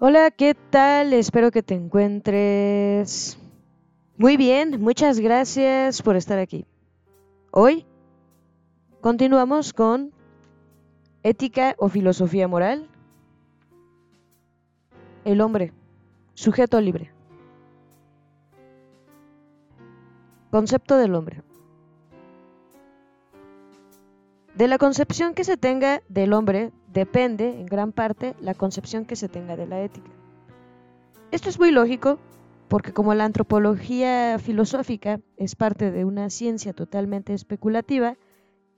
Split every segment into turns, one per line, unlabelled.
Hola, ¿qué tal? Espero que te encuentres muy bien. Muchas gracias por estar aquí. Hoy continuamos con ética o filosofía moral. El hombre, sujeto libre. Concepto del hombre. De la concepción que se tenga del hombre depende, en gran parte, la concepción que se tenga de la ética. Esto es muy lógico porque como la antropología filosófica es parte de una ciencia totalmente especulativa,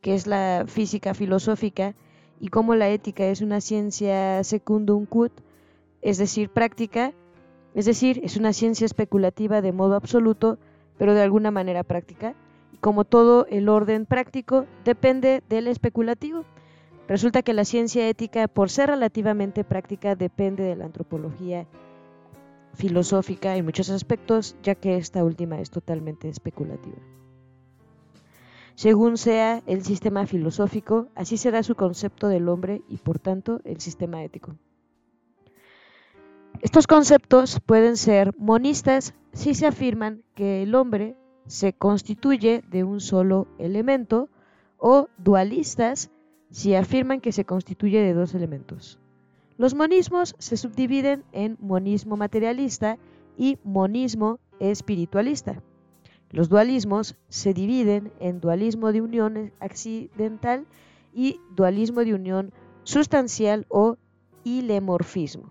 que es la física filosófica, y como la ética es una ciencia secundum quod, es decir, práctica, es decir, es una ciencia especulativa de modo absoluto, pero de alguna manera práctica, como todo el orden práctico, depende del especulativo. Resulta que la ciencia ética, por ser relativamente práctica, depende de la antropología filosófica en muchos aspectos, ya que esta última es totalmente especulativa. Según sea el sistema filosófico, así será su concepto del hombre y por tanto el sistema ético. Estos conceptos pueden ser monistas si se afirman que el hombre se constituye de un solo elemento o dualistas si afirman que se constituye de dos elementos. Los monismos se subdividen en monismo materialista y monismo espiritualista. Los dualismos se dividen en dualismo de unión accidental y dualismo de unión sustancial o ilemorfismo.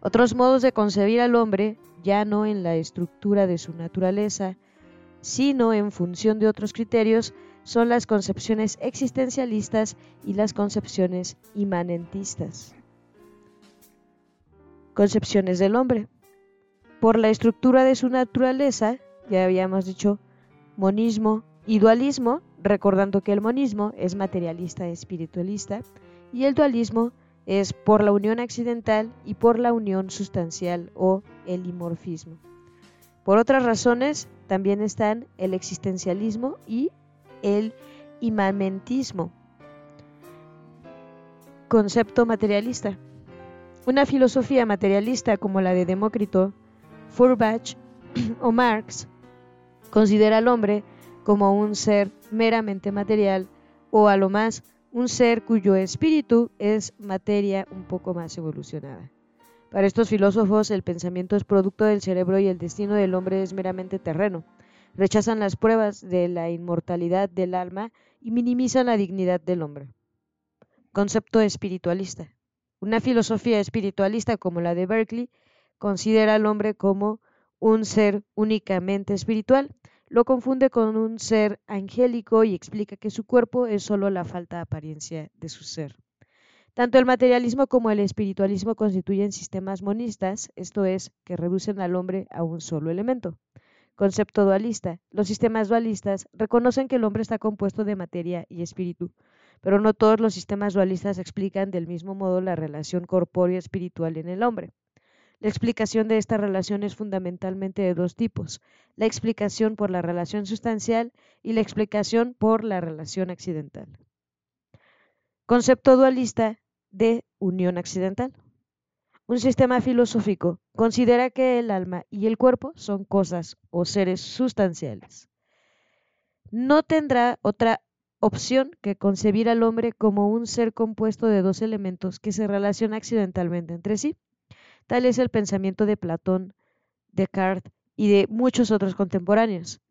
Otros modos de concebir al hombre ya no en la estructura de su naturaleza, sino en función de otros criterios, son las concepciones existencialistas y las concepciones imanentistas. Concepciones del hombre. Por la estructura de su naturaleza, ya habíamos dicho monismo y dualismo, recordando que el monismo es materialista espiritualista y el dualismo es por la unión accidental y por la unión sustancial o el dimorfismo. Por otras razones también están el existencialismo y el imanentismo. Concepto materialista. Una filosofía materialista como la de Demócrito, Feuerbach o Marx considera al hombre como un ser meramente material o a lo más un ser cuyo espíritu es materia un poco más evolucionada. Para estos filósofos el pensamiento es producto del cerebro y el destino del hombre es meramente terreno. Rechazan las pruebas de la inmortalidad del alma y minimizan la dignidad del hombre. Concepto espiritualista. Una filosofía espiritualista como la de Berkeley considera al hombre como un ser únicamente espiritual lo confunde con un ser angélico y explica que su cuerpo es solo la falta de apariencia de su ser. Tanto el materialismo como el espiritualismo constituyen sistemas monistas, esto es, que reducen al hombre a un solo elemento. Concepto dualista. Los sistemas dualistas reconocen que el hombre está compuesto de materia y espíritu, pero no todos los sistemas dualistas explican del mismo modo la relación corpóreo-espiritual en el hombre. La explicación de esta relación es fundamentalmente de dos tipos, la explicación por la relación sustancial y la explicación por la relación accidental. Concepto dualista de unión accidental. Un sistema filosófico considera que el alma y el cuerpo son cosas o seres sustanciales. No tendrá otra opción que concebir al hombre como un ser compuesto de dos elementos que se relacionan accidentalmente entre sí. Tal es el pensamiento de Platón, Descartes y de muchos otros contemporáneos.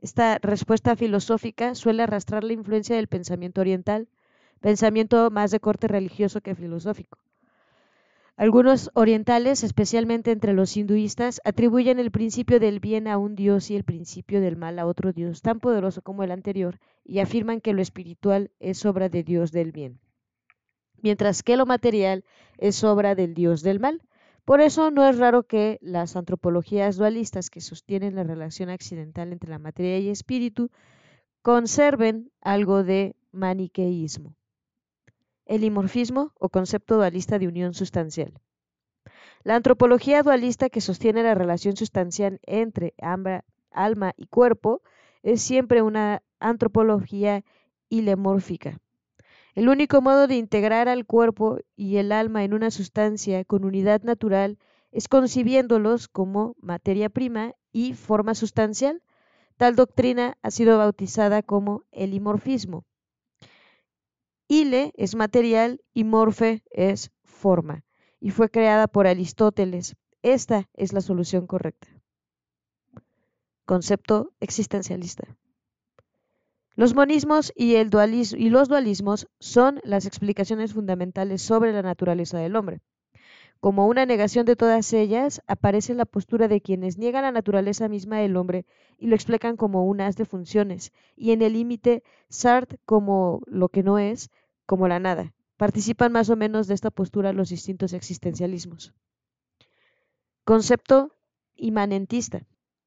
Esta respuesta filosófica suele arrastrar la influencia del pensamiento oriental, pensamiento más de corte religioso que filosófico. Algunos orientales, especialmente entre los hinduistas, atribuyen el principio del bien a un dios y el principio del mal a otro dios tan poderoso como el anterior y afirman que lo espiritual es obra de Dios del bien, mientras que lo material es obra del Dios del mal. Por eso no es raro que las antropologías dualistas que sostienen la relación accidental entre la materia y espíritu conserven algo de maniqueísmo. El dimorfismo o concepto dualista de unión sustancial. La antropología dualista que sostiene la relación sustancial entre alma y cuerpo es siempre una antropología ilemórfica. El único modo de integrar al cuerpo y el alma en una sustancia con unidad natural es concibiéndolos como materia prima y forma sustancial. Tal doctrina ha sido bautizada como el imorfismo. Ile es material y morfe es forma, y fue creada por Aristóteles. Esta es la solución correcta. Concepto existencialista. Los monismos y, y los dualismos son las explicaciones fundamentales sobre la naturaleza del hombre. Como una negación de todas ellas, aparece la postura de quienes niegan la naturaleza misma del hombre y lo explican como un haz de funciones, y en el límite Sartre como lo que no es, como la nada. Participan más o menos de esta postura los distintos existencialismos. Concepto inmanentista.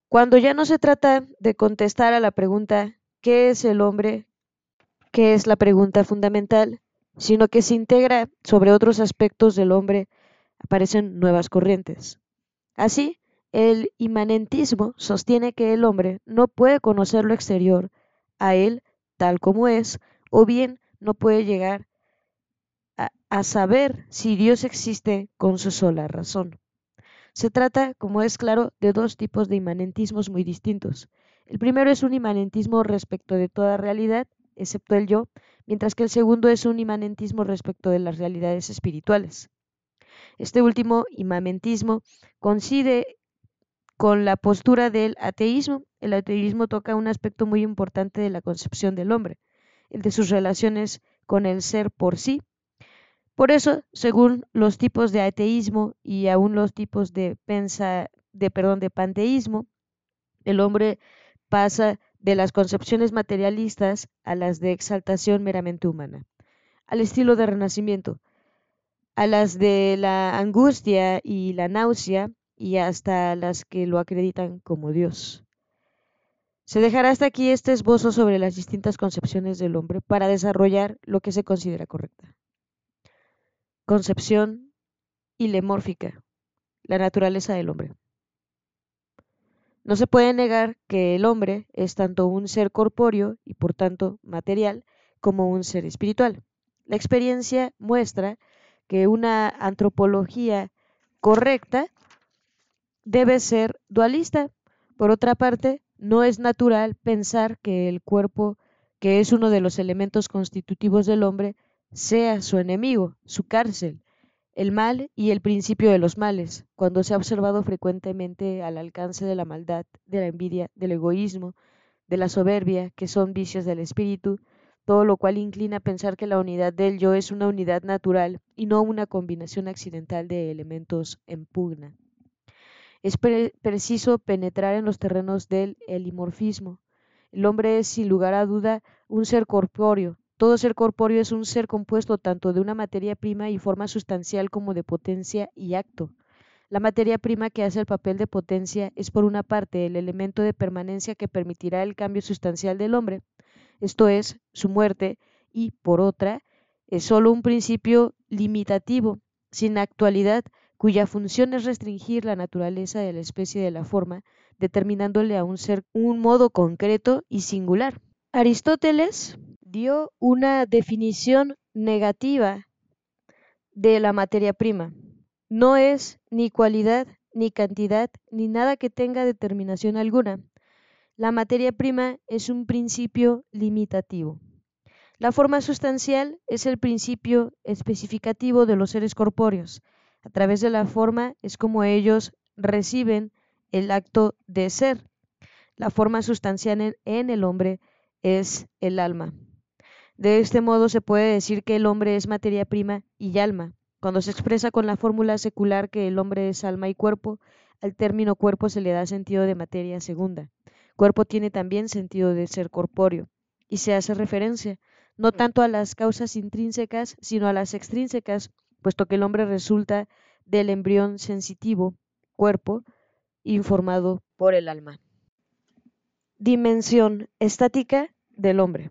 Cuando ya no se trata de contestar a la pregunta ¿qué es el hombre? que es la pregunta fundamental, sino que se integra sobre otros aspectos del hombre aparecen nuevas corrientes. Así, el inmanentismo sostiene que el hombre no puede conocer lo exterior a él tal como es, o bien no puede llegar a, saber si Dios existe con su sola razón. Se trata, como es claro, de dos tipos de inmanentismos muy distintos. El primero es un inmanentismo respecto de toda realidad, excepto el yo, mientras que el segundo es un inmanentismo respecto de las realidades espirituales. Este último imamentismo coincide con la postura del ateísmo. El ateísmo toca un aspecto muy importante de la concepción del hombre, el de sus relaciones con el ser por sí. Por eso, según los tipos de ateísmo y aún los tipos de pensa, de perdón, de panteísmo, el hombre pasa de las concepciones materialistas a las de exaltación meramente humana, al estilo de renacimiento, a las de la angustia y la náusea y hasta las que lo acreditan como Dios. Se dejará hasta aquí este esbozo sobre las distintas concepciones del hombre para desarrollar lo que se considera correcta. Concepción ilemórfica, la naturaleza del hombre. No se puede negar que el hombre es tanto un ser corpóreo y por tanto material como un ser espiritual. La experiencia muestra que una antropología correcta debe ser dualista. Por otra parte, no es natural pensar que el cuerpo, que es uno de los elementos constitutivos del hombre, sea su enemigo, su cárcel, el mal y el principio de los males, cuando se ha observado frecuentemente al alcance de la maldad, de la envidia, del egoísmo, de la soberbia, que son vicios del espíritu, todo lo cual inclina a pensar que la unidad del yo es una unidad natural y no una combinación accidental de elementos en pugna. Es preciso penetrar en los terrenos del elimorfismo. El hombre es, sin lugar a duda, un ser corpóreo. Todo ser corpóreo es un ser compuesto tanto de una materia prima y forma sustancial como de potencia y acto. La materia prima que hace el papel de potencia es por una parte el elemento de permanencia que permitirá el cambio sustancial del hombre, esto es, su muerte, y por otra, es sólo un principio limitativo, sin actualidad, cuya función es restringir la naturaleza de la especie de la forma, determinándole a un ser un modo concreto y singular. Aristóteles dio una definición negativa de la materia prima. No es ni cualidad, ni cantidad, ni nada que tenga determinación alguna. La materia prima es un principio limitativo. La forma sustancial es el principio especificativo de los seres corpóreos. A través de la forma es como ellos reciben el acto de ser. La forma sustancial en, el hombre es el alma. De este modo se puede decir que el hombre es materia prima y alma. Cuando se expresa con la fórmula secular que el hombre es alma y cuerpo, al término cuerpo se le da sentido de materia segunda. Cuerpo tiene también sentido de ser corpóreo y se hace referencia no tanto a las causas intrínsecas, sino a las extrínsecas, puesto que el hombre resulta del embrión sensitivo, cuerpo, informado por el alma. Dimensión estática del hombre.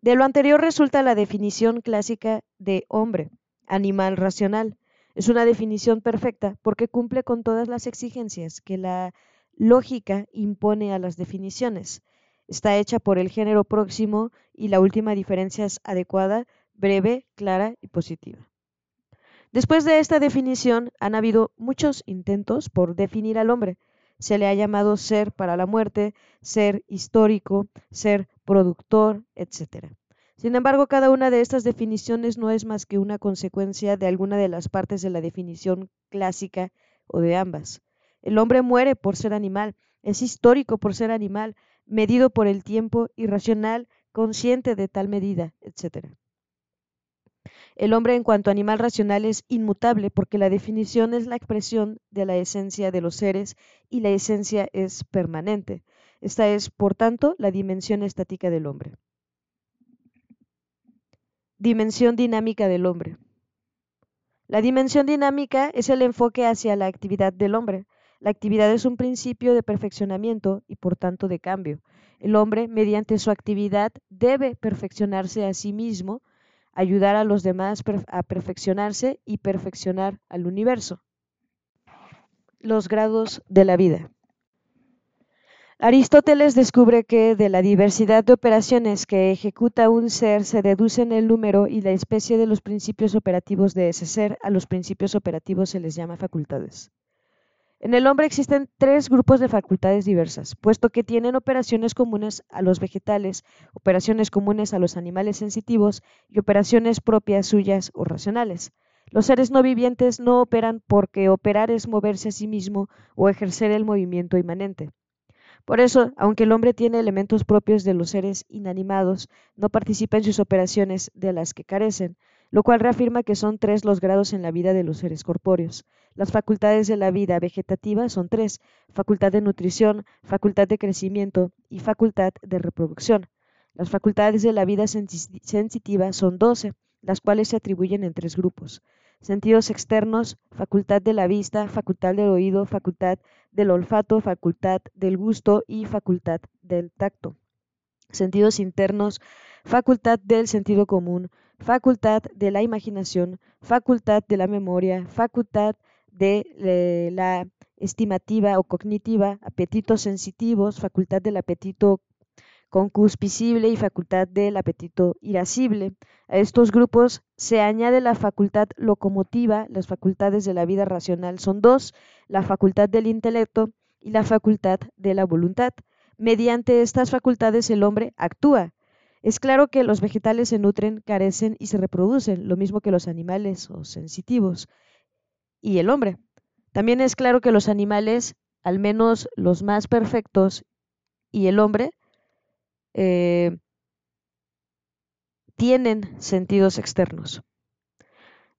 De lo anterior resulta la definición clásica de hombre, animal racional. Es una definición perfecta porque cumple con todas las exigencias que la lógica impone a las definiciones. está hecha por el género próximo y la última diferencia es adecuada, breve, clara y positiva. Después de esta definición han habido muchos intentos por definir al hombre. Se le ha llamado ser para la muerte, ser histórico, ser productor, etc. Sin embargo, cada una de estas definiciones no es más que una consecuencia de alguna de las partes de la definición clásica o de ambas. El hombre muere por ser animal, es histórico por ser animal, medido por el tiempo, irracional, consciente de tal medida, etc. El hombre en cuanto animal racional es inmutable porque la definición es la expresión de la esencia de los seres y la esencia es permanente. Esta es, por tanto, la dimensión estática del hombre. Dimensión dinámica del hombre. La dimensión dinámica es el enfoque hacia la actividad del hombre. La actividad es un principio de perfeccionamiento y por tanto de cambio. El hombre, mediante su actividad, debe perfeccionarse a sí mismo, ayudar a los demás a perfeccionarse y perfeccionar al universo. Los grados de la vida. Aristóteles descubre que de la diversidad de operaciones que ejecuta un ser se deducen el número y la especie de los principios operativos de ese ser. A los principios operativos se les llama facultades. En el hombre existen tres grupos de facultades diversas, puesto que tienen operaciones comunes a los vegetales, operaciones comunes a los animales sensitivos y operaciones propias suyas o racionales. Los seres no vivientes no operan porque operar es moverse a sí mismo o ejercer el movimiento inmanente. Por eso, aunque el hombre tiene elementos propios de los seres inanimados, no participa en sus operaciones de las que carecen, lo cual reafirma que son tres los grados en la vida de los seres corpóreos. Las facultades de la vida vegetativa son tres, facultad de nutrición, facultad de crecimiento y facultad de reproducción. Las facultades de la vida sensitiva son doce, las cuales se atribuyen en tres grupos. Sentidos externos, facultad de la vista, facultad del oído, facultad del olfato, facultad del gusto y facultad del tacto. Sentidos internos, facultad del sentido común, facultad de la imaginación, facultad de la memoria, facultad de la estimativa o cognitiva, apetitos sensitivos, facultad del apetito concupiscible y facultad del apetito irascible. A estos grupos se añade la facultad locomotiva, las facultades de la vida racional son dos, la facultad del intelecto y la facultad de la voluntad. Mediante estas facultades el hombre actúa. Es claro que los vegetales se nutren, carecen y se reproducen, lo mismo que los animales o sensitivos y el hombre. También es claro que los animales, al menos los más perfectos, y el hombre, eh, tienen sentidos externos.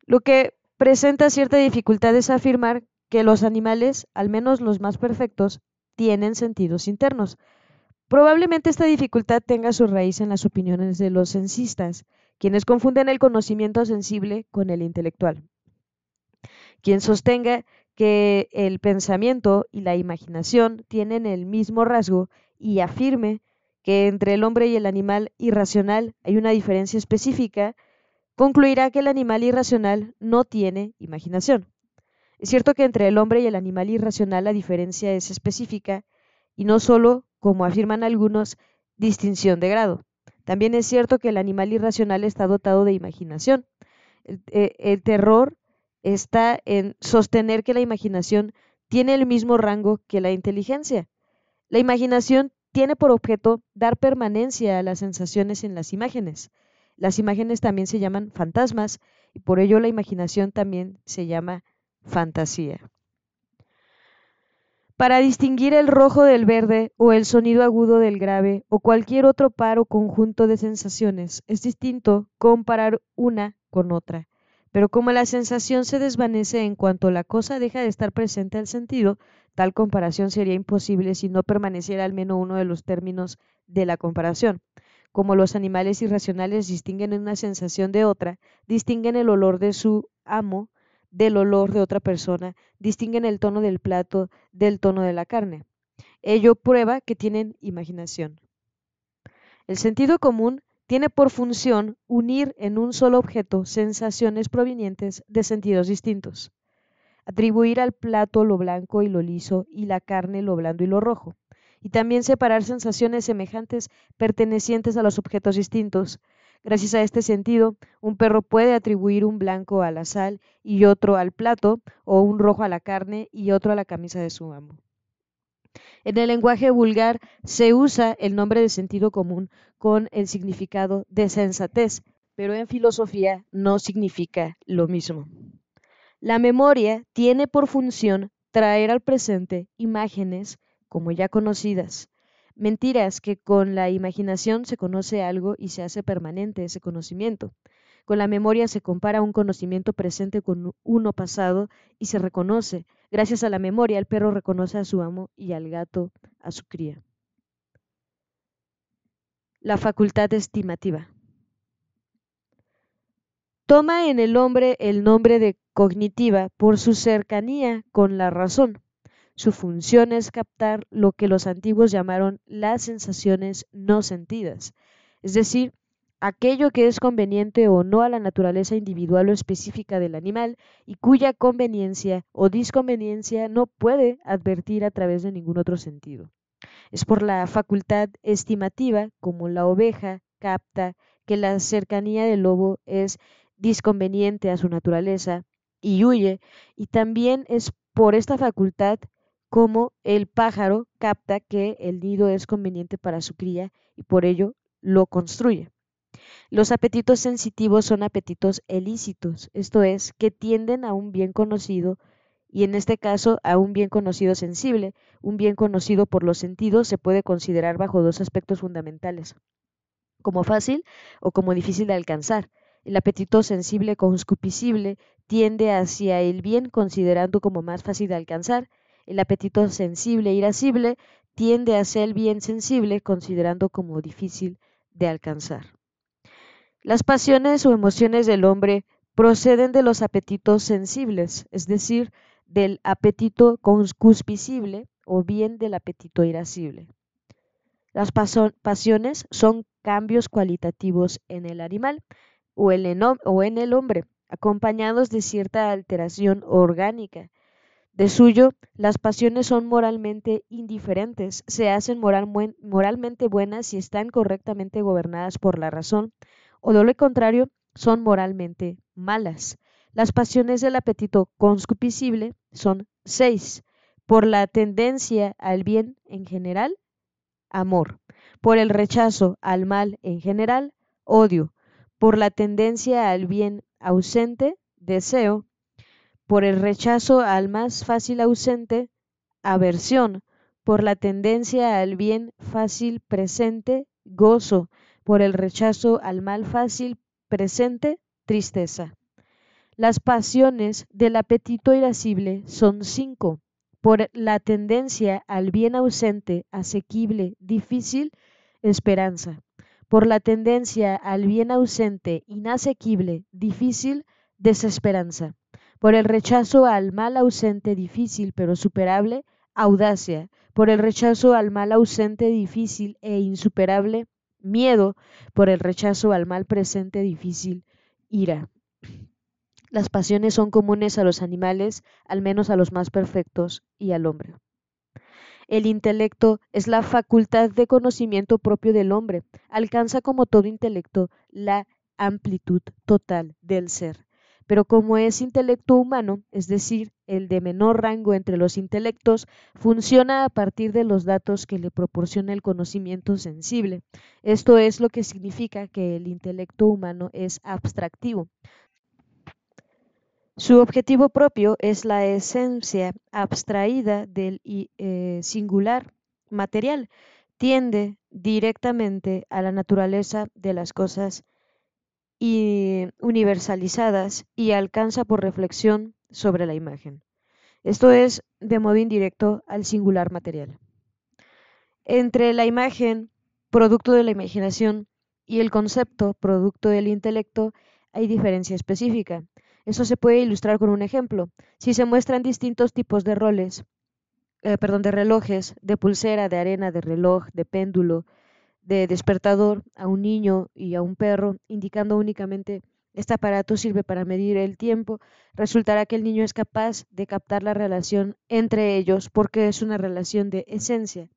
Lo que presenta cierta dificultad es afirmar que los animales, al menos los más perfectos, tienen sentidos internos. Probablemente esta dificultad tenga su raíz en las opiniones de los censistas, quienes confunden el conocimiento sensible con el intelectual. Quien sostenga que el pensamiento y la imaginación tienen el mismo rasgo y afirme que entre el hombre y el animal irracional hay una diferencia específica, concluirá que el animal irracional no tiene imaginación. Es cierto que entre el hombre y el animal irracional la diferencia es específica y no solo, como afirman algunos, distinción de grado. También es cierto que el animal irracional está dotado de imaginación. El, eh, el terror está en sostener que la imaginación tiene el mismo rango que la inteligencia. La imaginación tiene por objeto dar permanencia a las sensaciones en las imágenes. Las imágenes también se llaman fantasmas y por ello la imaginación también se llama fantasía. Para distinguir el rojo del verde o el sonido agudo del grave o cualquier otro par o conjunto de sensaciones, es distinto comparar una con otra. Pero como la sensación se desvanece en cuanto la cosa deja de estar presente al sentido, Tal comparación sería imposible si no permaneciera al menos uno de los términos de la comparación. Como los animales irracionales distinguen una sensación de otra, distinguen el olor de su amo del olor de otra persona, distinguen el tono del plato del tono de la carne. Ello prueba que tienen imaginación. El sentido común tiene por función unir en un solo objeto sensaciones provenientes de sentidos distintos atribuir al plato lo blanco y lo liso y la carne lo blando y lo rojo. y también separar sensaciones semejantes pertenecientes a los objetos distintos. Gracias a este sentido, un perro puede atribuir un blanco a la sal y otro al plato, o un rojo a la carne y otro a la camisa de su amo. En el lenguaje vulgar se usa el nombre de sentido común con el significado de sensatez, pero en filosofía no significa lo mismo. La memoria tiene por función traer al presente imágenes como ya conocidas, Mentiras que con la imaginación se conoce algo y se hace permanente ese conocimiento. Con la memoria se compara un conocimiento presente con uno pasado y se reconoce. Gracias a la memoria el perro reconoce a su amo y al gato a su cría. La facultad estimativa. Toma en el hombre el nombre de cognitiva por su cercanía con la razón. Su función es captar lo que los antiguos llamaron las sensaciones no sentidas, es decir, aquello que es conveniente o no a la naturaleza individual o específica del animal y cuya conveniencia o disconveniencia no puede advertir a través de ningún otro sentido. Es por la facultad estimativa, como la oveja capta que la cercanía del lobo es disconveniente a su naturaleza y huye, y también es por esta facultad como el pájaro capta que el nido es conveniente para su cría y por ello lo construye. Los apetitos sensitivos son apetitos elícitos, esto es, que tienden a un bien conocido y en este caso a un bien conocido sensible. Un bien conocido por los sentidos se puede considerar bajo dos aspectos fundamentales, como fácil o como difícil de alcanzar. El apetito sensible conscupiscible tiende hacia el bien considerando como más fácil de alcanzar el apetito sensible e irascible tiende a ser bien sensible, considerando como difícil de alcanzar. Las pasiones o emociones del hombre proceden de los apetitos sensibles, es decir, del apetito concupiscible o bien del apetito irascible. Las pasiones son cambios cualitativos en el animal o en el hombre, acompañados de cierta alteración orgánica de suyo, las pasiones son moralmente indiferentes, se hacen moralmente buenas si están correctamente gobernadas por la razón, o de lo contrario, son moralmente malas. Las pasiones del apetito conscupiscible son seis. Por la tendencia al bien en general, amor. Por el rechazo al mal en general, odio. Por la tendencia al bien ausente, deseo por el rechazo al más fácil ausente, aversión, por la tendencia al bien fácil presente, gozo, por el rechazo al mal fácil presente, tristeza. Las pasiones del apetito irascible son cinco, por la tendencia al bien ausente, asequible, difícil, esperanza, por la tendencia al bien ausente, inasequible, difícil, desesperanza por el rechazo al mal ausente difícil pero superable, audacia, por el rechazo al mal ausente difícil e insuperable, miedo, por el rechazo al mal presente difícil, ira. Las pasiones son comunes a los animales, al menos a los más perfectos, y al hombre. El intelecto es la facultad de conocimiento propio del hombre. Alcanza como todo intelecto la amplitud total del ser pero como es intelecto humano, es decir, el de menor rango entre los intelectos, funciona a partir de los datos que le proporciona el conocimiento sensible. Esto es lo que significa que el intelecto humano es abstractivo. Su objetivo propio es la esencia abstraída del eh, singular material, tiende directamente a la naturaleza de las cosas y universalizadas y alcanza por reflexión sobre la imagen. Esto es de modo indirecto al singular material. Entre la imagen, producto de la imaginación, y el concepto, producto del intelecto, hay diferencia específica. Eso se puede ilustrar con un ejemplo. Si se muestran distintos tipos de roles, eh, perdón, de relojes, de pulsera, de arena, de reloj, de péndulo, de despertador a un niño y a un perro, indicando únicamente este aparato sirve para medir el tiempo, resultará que el niño es capaz de captar la relación entre ellos porque es una relación de esencia.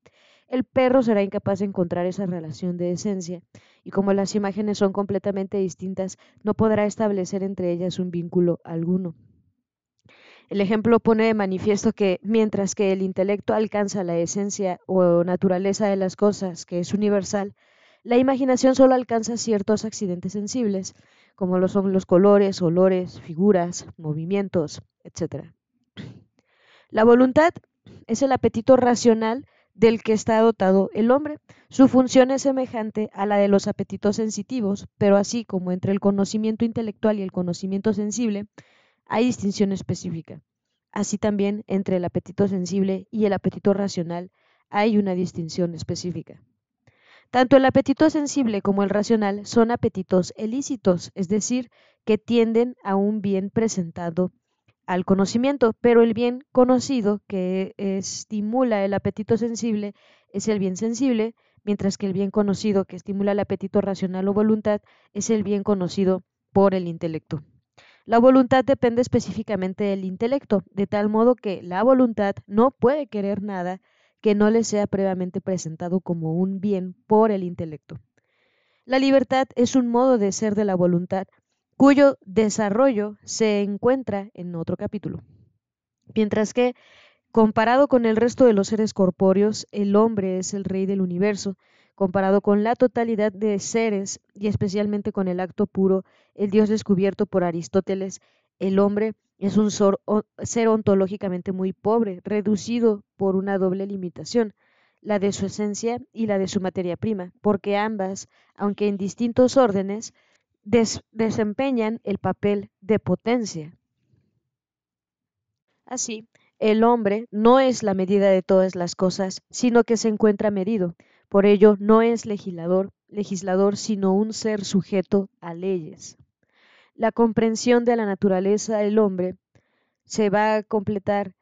el perro será incapaz de encontrar esa relación de esencia, y como las imágenes son completamente distintas, no podrá establecer entre ellas un vínculo alguno. El ejemplo pone de manifiesto que mientras que el intelecto alcanza la esencia o naturaleza de las cosas, que es universal, la imaginación solo alcanza ciertos accidentes sensibles, como son los colores, olores, figuras, movimientos, etc. La voluntad es el apetito racional del que está dotado el hombre. Su función es semejante a la de los apetitos sensitivos, pero así como entre el conocimiento intelectual y el conocimiento sensible hay distinción específica. Así también entre el apetito sensible y el apetito racional hay una distinción específica. Tanto el apetito sensible como el racional son apetitos ilícitos, es decir, que tienden a un bien presentado al conocimiento, pero el bien conocido que estimula el apetito sensible es el bien sensible, mientras que el bien conocido que estimula el apetito racional o voluntad es el bien conocido por el intelecto. La voluntad depende específicamente del intelecto, de tal modo que la voluntad no puede querer nada que no le sea previamente presentado como un bien por el intelecto. La libertad es un modo de ser de la voluntad cuyo desarrollo se encuentra en otro capítulo. Mientras que, comparado con el resto de los seres corpóreos, el hombre es el rey del universo, comparado con la totalidad de seres y especialmente con el acto puro, el Dios descubierto por Aristóteles, el hombre es un ser ontológicamente muy pobre, reducido por una doble limitación, la de su esencia y la de su materia prima, porque ambas, aunque en distintos órdenes, desempeñan el papel de potencia. Así, el hombre no es la medida de todas las cosas, sino que se encuentra medido. Por ello, no es legislador, legislador, sino un ser sujeto a leyes. La comprensión de la naturaleza del hombre se va a completar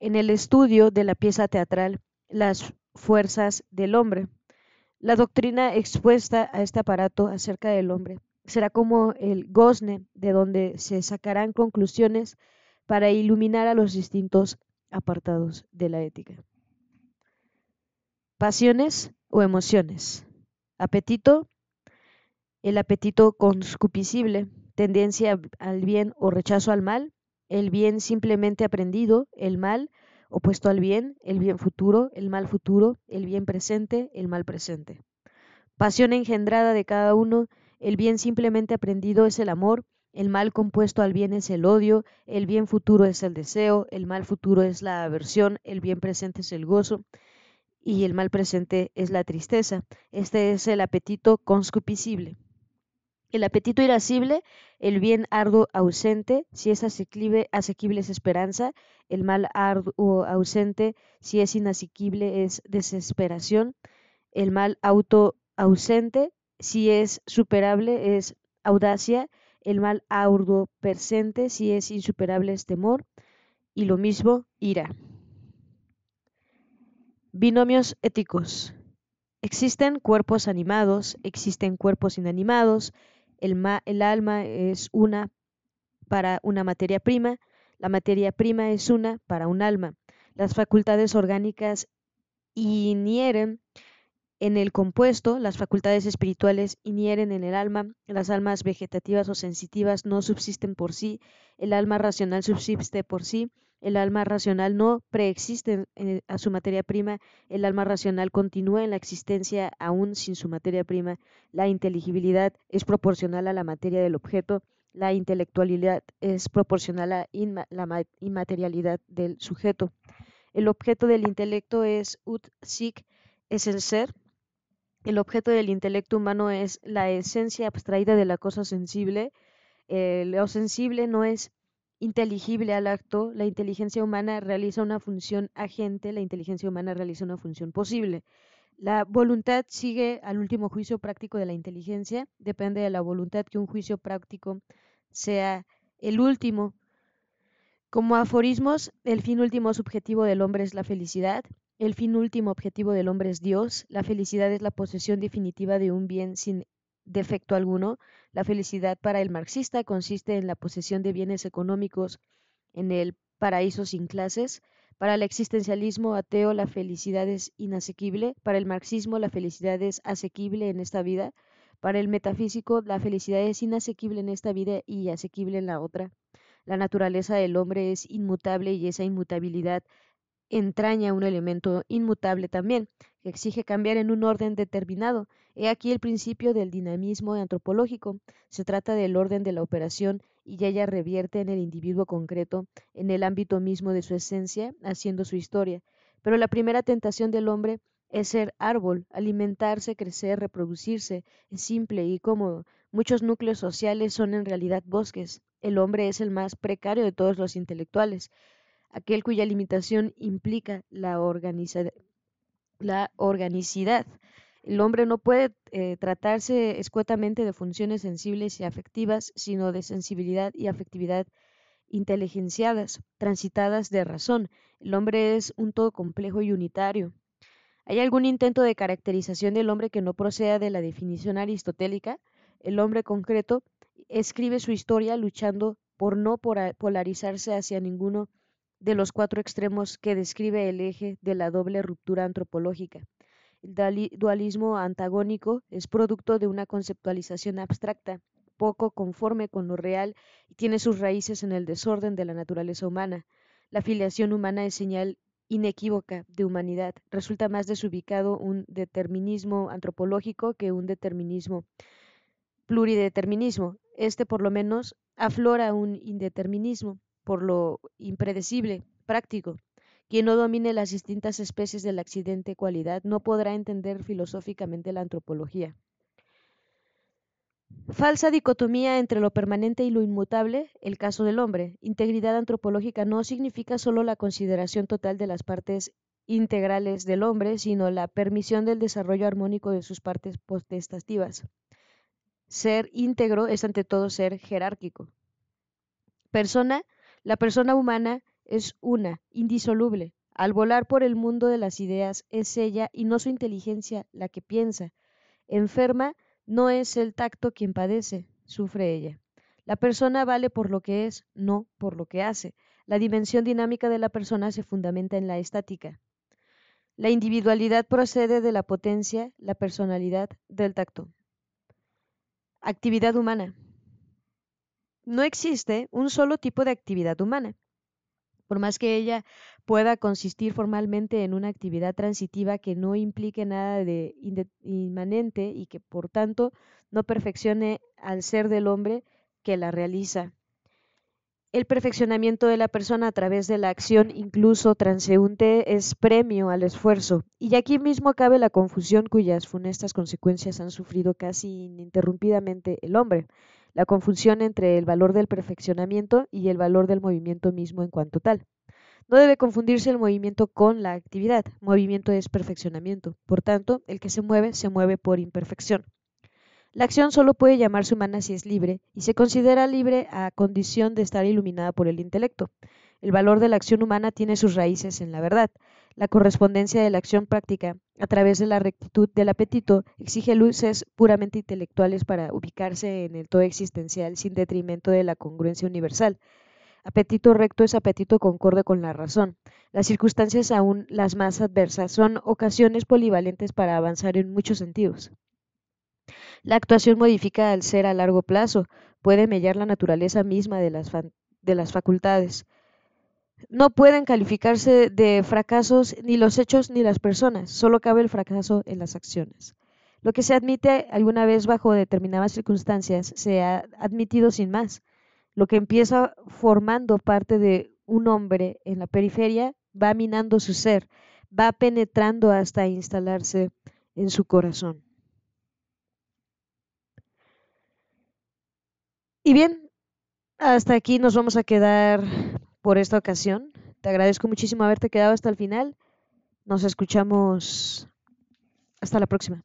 en el estudio de la pieza teatral Las fuerzas del hombre. La doctrina expuesta a este aparato acerca del hombre será como el gozne de donde se sacarán conclusiones para iluminar a los distintos apartados de la ética. Pasiones o emociones. Apetito, el apetito conscupiscible, tendencia al bien o rechazo al mal, el bien simplemente aprendido, el mal opuesto al bien, el bien futuro, el mal futuro, el bien presente, el mal presente. Pasión engendrada de cada uno el bien simplemente aprendido es el amor, el mal compuesto al bien es el odio, el bien futuro es el deseo, el mal futuro es la aversión, el bien presente es el gozo y el mal presente es la tristeza. Este es el apetito conscupiscible. El apetito irascible, el bien arduo ausente, si es asequible, asequible es esperanza, el mal arduo ausente, si es inasequible es desesperación, el mal auto ausente, si es superable es audacia, el mal aurdo presente, si es insuperable es temor, y lo mismo ira. Binomios éticos. Existen cuerpos animados, existen cuerpos inanimados, el, alma es una para una materia prima, la materia prima es una para un alma. Las facultades orgánicas inhieren en el compuesto, las facultades espirituales inhieren en el alma, las almas vegetativas o sensitivas no subsisten por sí, el alma racional subsiste por sí, el alma racional no preexiste a su materia prima, el alma racional continúa en la existencia aún sin su materia prima, la inteligibilidad es proporcional a la materia del objeto, la intelectualidad es proporcional a la inmaterialidad del sujeto. El objeto del intelecto es ut sic, es el ser, el objeto del intelecto humano es la esencia abstraída de la cosa sensible. Eh, lo sensible no es inteligible al acto. La inteligencia humana realiza una función agente, la inteligencia humana realiza una función posible. La voluntad sigue al último juicio práctico de la inteligencia. Depende de la voluntad que un juicio práctico sea el último. Como aforismos, el fin último subjetivo del hombre es la felicidad. El fin último objetivo del hombre es Dios. La felicidad es la posesión definitiva de un bien sin defecto alguno. La felicidad para el marxista consiste en la posesión de bienes económicos en el paraíso sin clases. Para el existencialismo ateo la felicidad es inasequible, para el marxismo la felicidad es asequible en esta vida, para el metafísico la felicidad es inasequible en esta vida y asequible en la otra. La naturaleza del hombre es inmutable y esa inmutabilidad entraña un elemento inmutable también, que exige cambiar en un orden determinado. He aquí el principio del dinamismo antropológico. Se trata del orden de la operación y ella revierte en el individuo concreto, en el ámbito mismo de su esencia, haciendo su historia. Pero la primera tentación del hombre es ser árbol, alimentarse, crecer, reproducirse. Es simple y cómodo. Muchos núcleos sociales son en realidad bosques. El hombre es el más precario de todos los intelectuales, aquel cuya limitación implica la, la organicidad. El hombre no puede eh, tratarse escuetamente de funciones sensibles y afectivas, sino de sensibilidad y afectividad inteligenciadas, transitadas de razón. El hombre es un todo complejo y unitario. ¿Hay algún intento de caracterización del hombre que no proceda de la definición aristotélica? El hombre concreto escribe su historia luchando por no polarizarse hacia ninguno de los cuatro extremos que describe el eje de la doble ruptura antropológica. El dualismo antagónico es producto de una conceptualización abstracta, poco conforme con lo real y tiene sus raíces en el desorden de la naturaleza humana. La filiación humana es señal inequívoca de humanidad. Resulta más desubicado un determinismo antropológico que un determinismo plurideterminismo. Este, por lo menos, aflora un indeterminismo, por lo impredecible, práctico. Quien no domine las distintas especies del accidente cualidad no podrá entender filosóficamente la antropología. Falsa dicotomía entre lo permanente y lo inmutable, el caso del hombre. Integridad antropológica no significa solo la consideración total de las partes integrales del hombre, sino la permisión del desarrollo armónico de sus partes potestativas. Ser íntegro es ante todo ser jerárquico. Persona, la persona humana es una, indisoluble. Al volar por el mundo de las ideas es ella y no su inteligencia la que piensa. Enferma no es el tacto quien padece, sufre ella. La persona vale por lo que es, no por lo que hace. La dimensión dinámica de la persona se fundamenta en la estática. La individualidad procede de la potencia, la personalidad del tacto. Actividad humana. No existe un solo tipo de actividad humana por más que ella pueda consistir formalmente en una actividad transitiva que no implique nada de inmanente y que por tanto no perfeccione al ser del hombre que la realiza. El perfeccionamiento de la persona a través de la acción, incluso transeúnte, es premio al esfuerzo. Y aquí mismo cabe la confusión cuyas funestas consecuencias han sufrido casi ininterrumpidamente el hombre la confusión entre el valor del perfeccionamiento y el valor del movimiento mismo en cuanto tal. No debe confundirse el movimiento con la actividad. Movimiento es perfeccionamiento. Por tanto, el que se mueve se mueve por imperfección. La acción solo puede llamarse humana si es libre, y se considera libre a condición de estar iluminada por el intelecto. El valor de la acción humana tiene sus raíces en la verdad. La correspondencia de la acción práctica a través de la rectitud del apetito exige luces puramente intelectuales para ubicarse en el todo existencial sin detrimento de la congruencia universal. Apetito recto es apetito concorde con la razón. Las circunstancias aún las más adversas son ocasiones polivalentes para avanzar en muchos sentidos. La actuación modifica al ser a largo plazo, puede mellar la naturaleza misma de las, de las facultades. No pueden calificarse de fracasos ni los hechos ni las personas, solo cabe el fracaso en las acciones. Lo que se admite alguna vez bajo determinadas circunstancias se ha admitido sin más. Lo que empieza formando parte de un hombre en la periferia va minando su ser, va penetrando hasta instalarse en su corazón. Y bien, hasta aquí nos vamos a quedar por esta ocasión. Te agradezco muchísimo haberte quedado hasta el final. Nos escuchamos hasta la próxima.